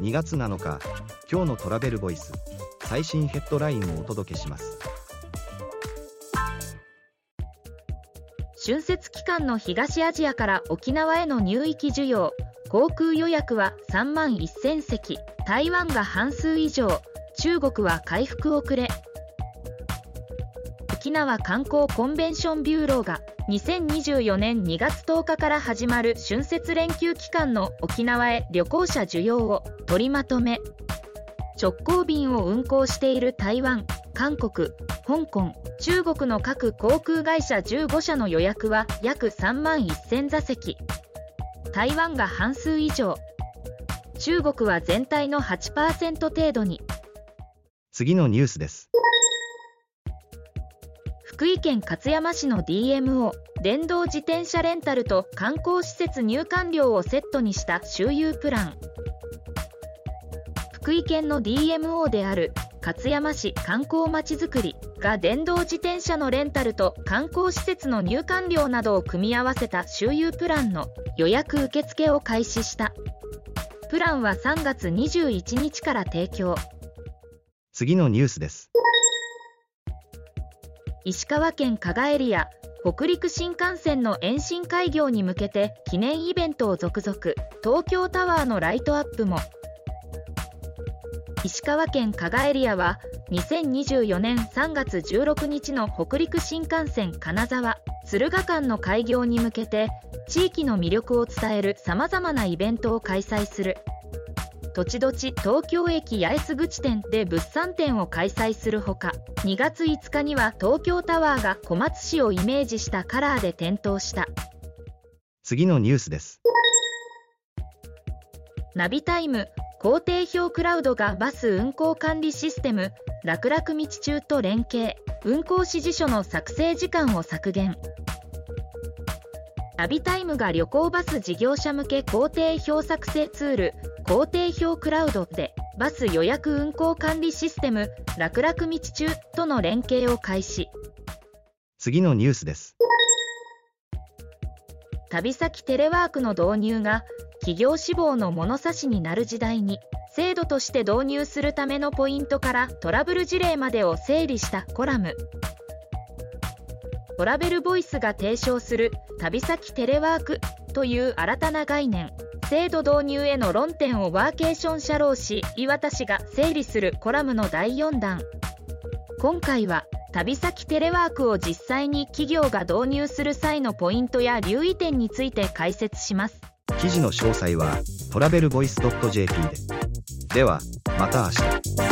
2月7日今日のトラベルボイス最新ヘッドラインをお届けします。春節期間の東アジアから沖縄への入域需要航空予約は3万1000席台湾が半数以上中国は回復遅れ。沖縄観光コンベンションビューローが2024年2月10日から始まる春節連休期間の沖縄へ旅行者需要を取りまとめ直行便を運航している台湾韓国香港中国の各航空会社15社の予約は約3万1000座席。台湾が半数以上。中国は全体の8%程度に。次のニュースです。福井県勝山市の DMO 電動自転車レンタルと観光施設入館料をセットにした周遊プラン。福井県の DMO である勝山市観光まちづくりが電動自転車のレンタルと観光施設の入館料などを組み合わせた周遊プランの予約受付を開始した。プランは3月21日から提供。次のニュースです。石川県加賀エリア北陸新幹線の延伸開業に向けて記念イベントを続々。東京タワーのライトアップも。石川県加賀エリアは2024年3月16日の北陸新幹線金沢敦賀間の開業に向けて地域の魅力を伝えるさまざまなイベントを開催する。土地土地東京駅八重洲口店で物産展を開催するほか2月5日には東京タワーが小松市をイメージしたカラーで点灯した。次のニュースです。ナビタイム工程表クラウドがバス運行管理システム楽々道中と連携。運行指示書の作成時間を削減ナビタイムが旅行バス事業者向け工程表作成ツール工程表クラウドでバス予約運行管理システム楽々道中との連携を開始。次のニュースです。旅先テレワークの導入が企業志望の物差しになる時代に制度として導入するためのポイントからトラブル事例までを整理したコラムトラベルボイスが提唱する旅先テレワークという新たな概念。制度導入への論点をワーケーション社労士岩田氏が整理するコラムの第4弾。今回は旅先テレワークを実際に企業が導入する際のポイントや留意点について解説します。記事の詳細はトラベルボイス .jp で。ではまた明日。